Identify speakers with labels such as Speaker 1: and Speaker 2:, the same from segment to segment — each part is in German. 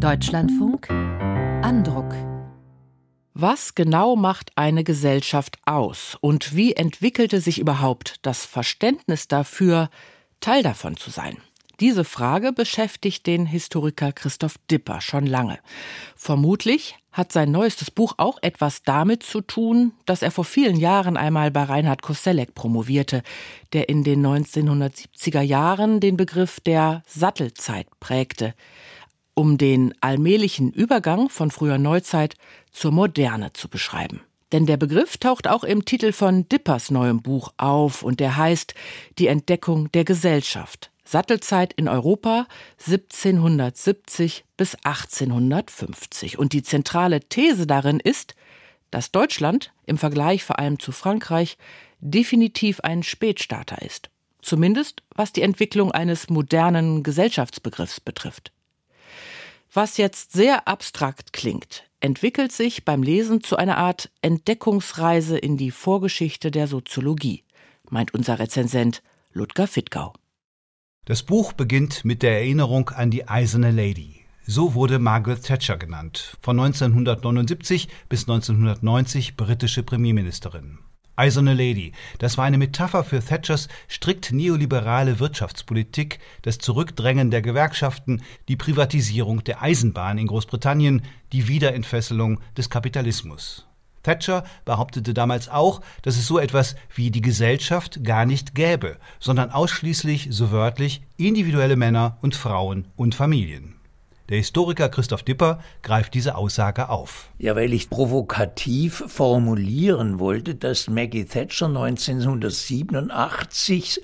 Speaker 1: Deutschlandfunk Andruck
Speaker 2: was genau macht eine Gesellschaft aus und wie entwickelte sich überhaupt das Verständnis dafür, Teil davon zu sein? Diese Frage beschäftigt den Historiker Christoph Dipper schon lange. Vermutlich hat sein neuestes Buch auch etwas damit zu tun, dass er vor vielen Jahren einmal bei Reinhard Koselleck promovierte, der in den 1970er Jahren den Begriff der Sattelzeit prägte, um den allmählichen Übergang von früher Neuzeit zur Moderne zu beschreiben. Denn der Begriff taucht auch im Titel von Dippers neuem Buch auf und der heißt Die Entdeckung der Gesellschaft. Sattelzeit in Europa 1770 bis 1850. Und die zentrale These darin ist, dass Deutschland im Vergleich vor allem zu Frankreich definitiv ein Spätstarter ist. Zumindest was die Entwicklung eines modernen Gesellschaftsbegriffs betrifft. Was jetzt sehr abstrakt klingt, entwickelt sich beim Lesen zu einer Art Entdeckungsreise in die Vorgeschichte der Soziologie, meint unser Rezensent Ludger Fittgau.
Speaker 3: Das Buch beginnt mit der Erinnerung an die Eiserne Lady. So wurde Margaret Thatcher genannt, von 1979 bis 1990 britische Premierministerin. Eiserne Lady. Das war eine Metapher für Thatchers strikt neoliberale Wirtschaftspolitik, das Zurückdrängen der Gewerkschaften, die Privatisierung der Eisenbahn in Großbritannien, die Wiederentfesselung des Kapitalismus. Thatcher behauptete damals auch, dass es so etwas wie die Gesellschaft gar nicht gäbe, sondern ausschließlich, so wörtlich, individuelle Männer und Frauen und Familien. Der Historiker Christoph Dipper greift diese Aussage auf.
Speaker 4: Ja, weil ich provokativ formulieren wollte, dass Maggie Thatcher 1987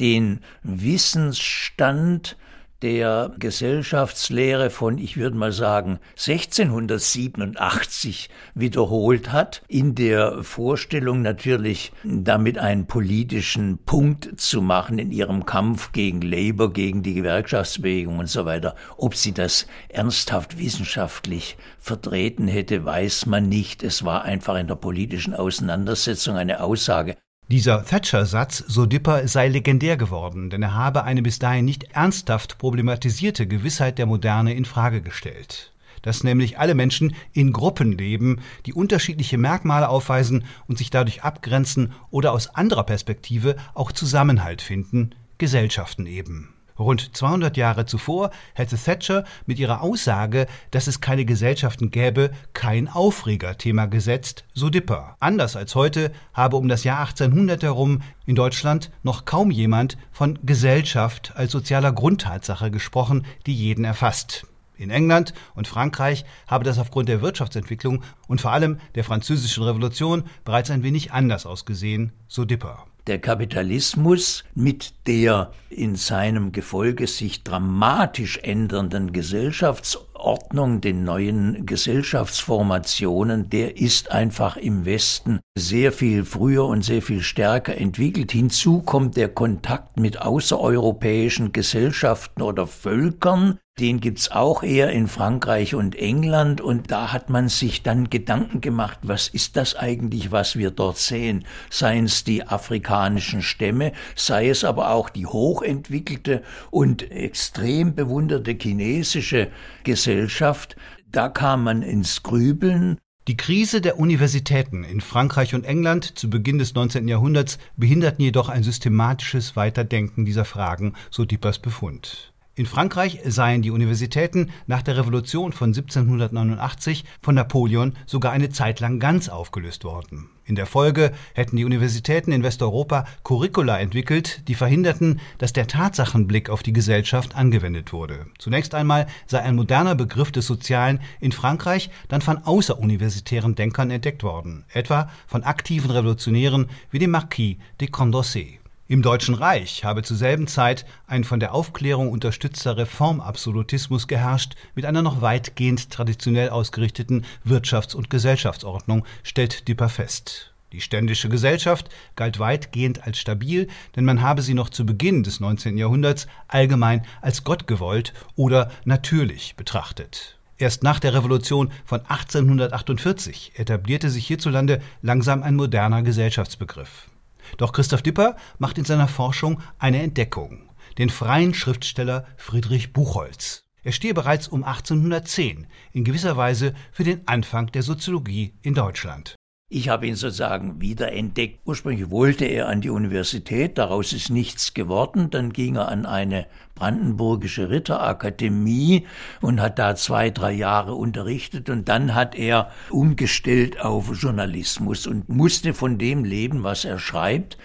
Speaker 4: den Wissensstand der Gesellschaftslehre von, ich würde mal sagen, 1687 wiederholt hat, in der Vorstellung natürlich damit einen politischen Punkt zu machen in ihrem Kampf gegen Labour, gegen die Gewerkschaftsbewegung und so weiter. Ob sie das ernsthaft wissenschaftlich vertreten hätte, weiß man nicht. Es war einfach in der politischen Auseinandersetzung eine Aussage.
Speaker 3: Dieser Thatcher-Satz, so Dipper, sei legendär geworden, denn er habe eine bis dahin nicht ernsthaft problematisierte Gewissheit der Moderne in Frage gestellt. Dass nämlich alle Menschen in Gruppen leben, die unterschiedliche Merkmale aufweisen und sich dadurch abgrenzen oder aus anderer Perspektive auch Zusammenhalt finden, Gesellschaften eben. Rund 200 Jahre zuvor hätte Thatcher mit ihrer Aussage, dass es keine Gesellschaften gäbe, kein Aufregerthema gesetzt, so Dipper. Anders als heute habe um das Jahr 1800 herum in Deutschland noch kaum jemand von Gesellschaft als sozialer Grundtatsache gesprochen, die jeden erfasst. In England und Frankreich habe das aufgrund der Wirtschaftsentwicklung und vor allem der französischen Revolution bereits ein wenig anders ausgesehen, so Dipper
Speaker 4: der Kapitalismus mit der in seinem Gefolge sich dramatisch ändernden Gesellschaftsordnung, den neuen Gesellschaftsformationen, der ist einfach im Westen sehr viel früher und sehr viel stärker entwickelt. Hinzu kommt der Kontakt mit außereuropäischen Gesellschaften oder Völkern, den gibt's auch eher in Frankreich und England und da hat man sich dann Gedanken gemacht, was ist das eigentlich, was wir dort sehen? Seien es die afrikanischen Stämme, sei es aber auch die hochentwickelte und extrem bewunderte chinesische Gesellschaft. Da kam man ins Grübeln
Speaker 3: die Krise der Universitäten in Frankreich und England zu Beginn des 19. Jahrhunderts behinderten jedoch ein systematisches Weiterdenken dieser Fragen, so Dippers Befund. In Frankreich seien die Universitäten nach der Revolution von 1789 von Napoleon sogar eine Zeit lang ganz aufgelöst worden. In der Folge hätten die Universitäten in Westeuropa Curricula entwickelt, die verhinderten, dass der Tatsachenblick auf die Gesellschaft angewendet wurde. Zunächst einmal sei ein moderner Begriff des Sozialen in Frankreich dann von außeruniversitären Denkern entdeckt worden, etwa von aktiven Revolutionären wie dem Marquis de Condorcet. Im Deutschen Reich habe zur selben Zeit ein von der Aufklärung unterstützter Reformabsolutismus geherrscht, mit einer noch weitgehend traditionell ausgerichteten Wirtschafts- und Gesellschaftsordnung, stellt Dipper fest. Die ständische Gesellschaft galt weitgehend als stabil, denn man habe sie noch zu Beginn des 19. Jahrhunderts allgemein als gottgewollt oder natürlich betrachtet. Erst nach der Revolution von 1848 etablierte sich hierzulande langsam ein moderner Gesellschaftsbegriff. Doch Christoph Dipper macht in seiner Forschung eine Entdeckung. Den freien Schriftsteller Friedrich Buchholz. Er stehe bereits um 1810 in gewisser Weise für den Anfang der Soziologie in Deutschland.
Speaker 4: Ich habe ihn sozusagen wiederentdeckt. Ursprünglich wollte er an die Universität, daraus ist nichts geworden. Dann ging er an eine brandenburgische Ritterakademie und hat da zwei, drei Jahre unterrichtet. Und dann hat er umgestellt auf Journalismus und musste von dem leben, was er schreibt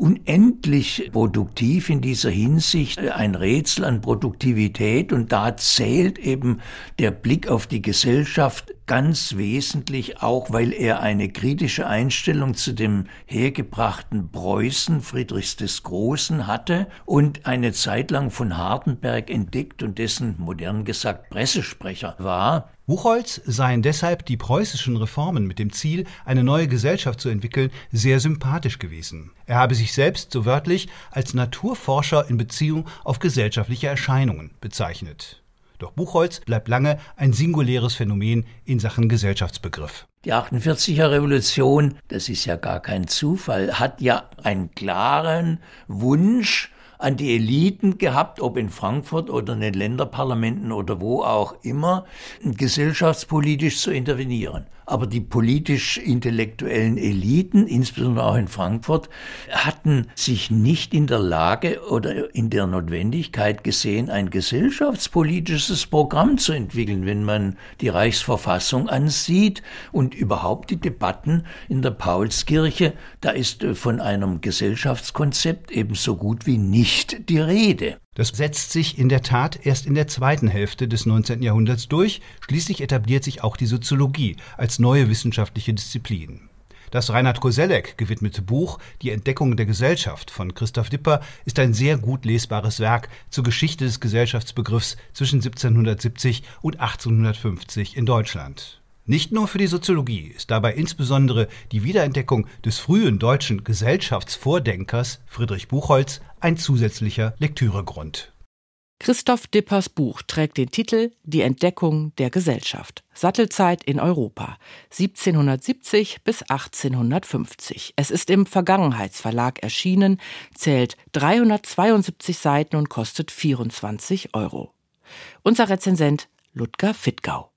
Speaker 4: unendlich produktiv in dieser Hinsicht, ein Rätsel an Produktivität und da zählt eben der Blick auf die Gesellschaft ganz wesentlich, auch weil er eine kritische Einstellung zu dem hergebrachten Preußen Friedrichs des Großen hatte und eine Zeit lang von Hardenberg entdeckt und dessen modern gesagt Pressesprecher war.
Speaker 3: Buchholz seien deshalb die preußischen Reformen mit dem Ziel, eine neue Gesellschaft zu entwickeln, sehr sympathisch gewesen. Er habe sich selbst so wörtlich als Naturforscher in Beziehung auf gesellschaftliche Erscheinungen bezeichnet. Doch Buchholz bleibt lange ein singuläres Phänomen in Sachen Gesellschaftsbegriff.
Speaker 4: Die 48er Revolution, das ist ja gar kein Zufall, hat ja einen klaren Wunsch an die Eliten gehabt, ob in Frankfurt oder in den Länderparlamenten oder wo auch immer, gesellschaftspolitisch zu intervenieren. Aber die politisch-intellektuellen Eliten, insbesondere auch in Frankfurt, hatten sich nicht in der Lage oder in der Notwendigkeit gesehen, ein gesellschaftspolitisches Programm zu entwickeln, wenn man die Reichsverfassung ansieht und überhaupt die Debatten in der Paulskirche, da ist von einem Gesellschaftskonzept ebenso gut wie nicht die Rede.
Speaker 3: Das setzt sich in der Tat erst in der zweiten Hälfte des 19. Jahrhunderts durch. Schließlich etabliert sich auch die Soziologie als neue wissenschaftliche Disziplin. Das Reinhard Koselleck gewidmete Buch Die Entdeckung der Gesellschaft von Christoph Dipper ist ein sehr gut lesbares Werk zur Geschichte des Gesellschaftsbegriffs zwischen 1770 und 1850 in Deutschland. Nicht nur für die Soziologie ist dabei insbesondere die Wiederentdeckung des frühen deutschen Gesellschaftsvordenkers Friedrich Buchholz ein zusätzlicher Lektüregrund.
Speaker 2: Christoph Dippers Buch trägt den Titel Die Entdeckung der Gesellschaft. Sattelzeit in Europa 1770 bis 1850. Es ist im Vergangenheitsverlag erschienen, zählt 372 Seiten und kostet 24 Euro. Unser Rezensent Ludger Fittgau.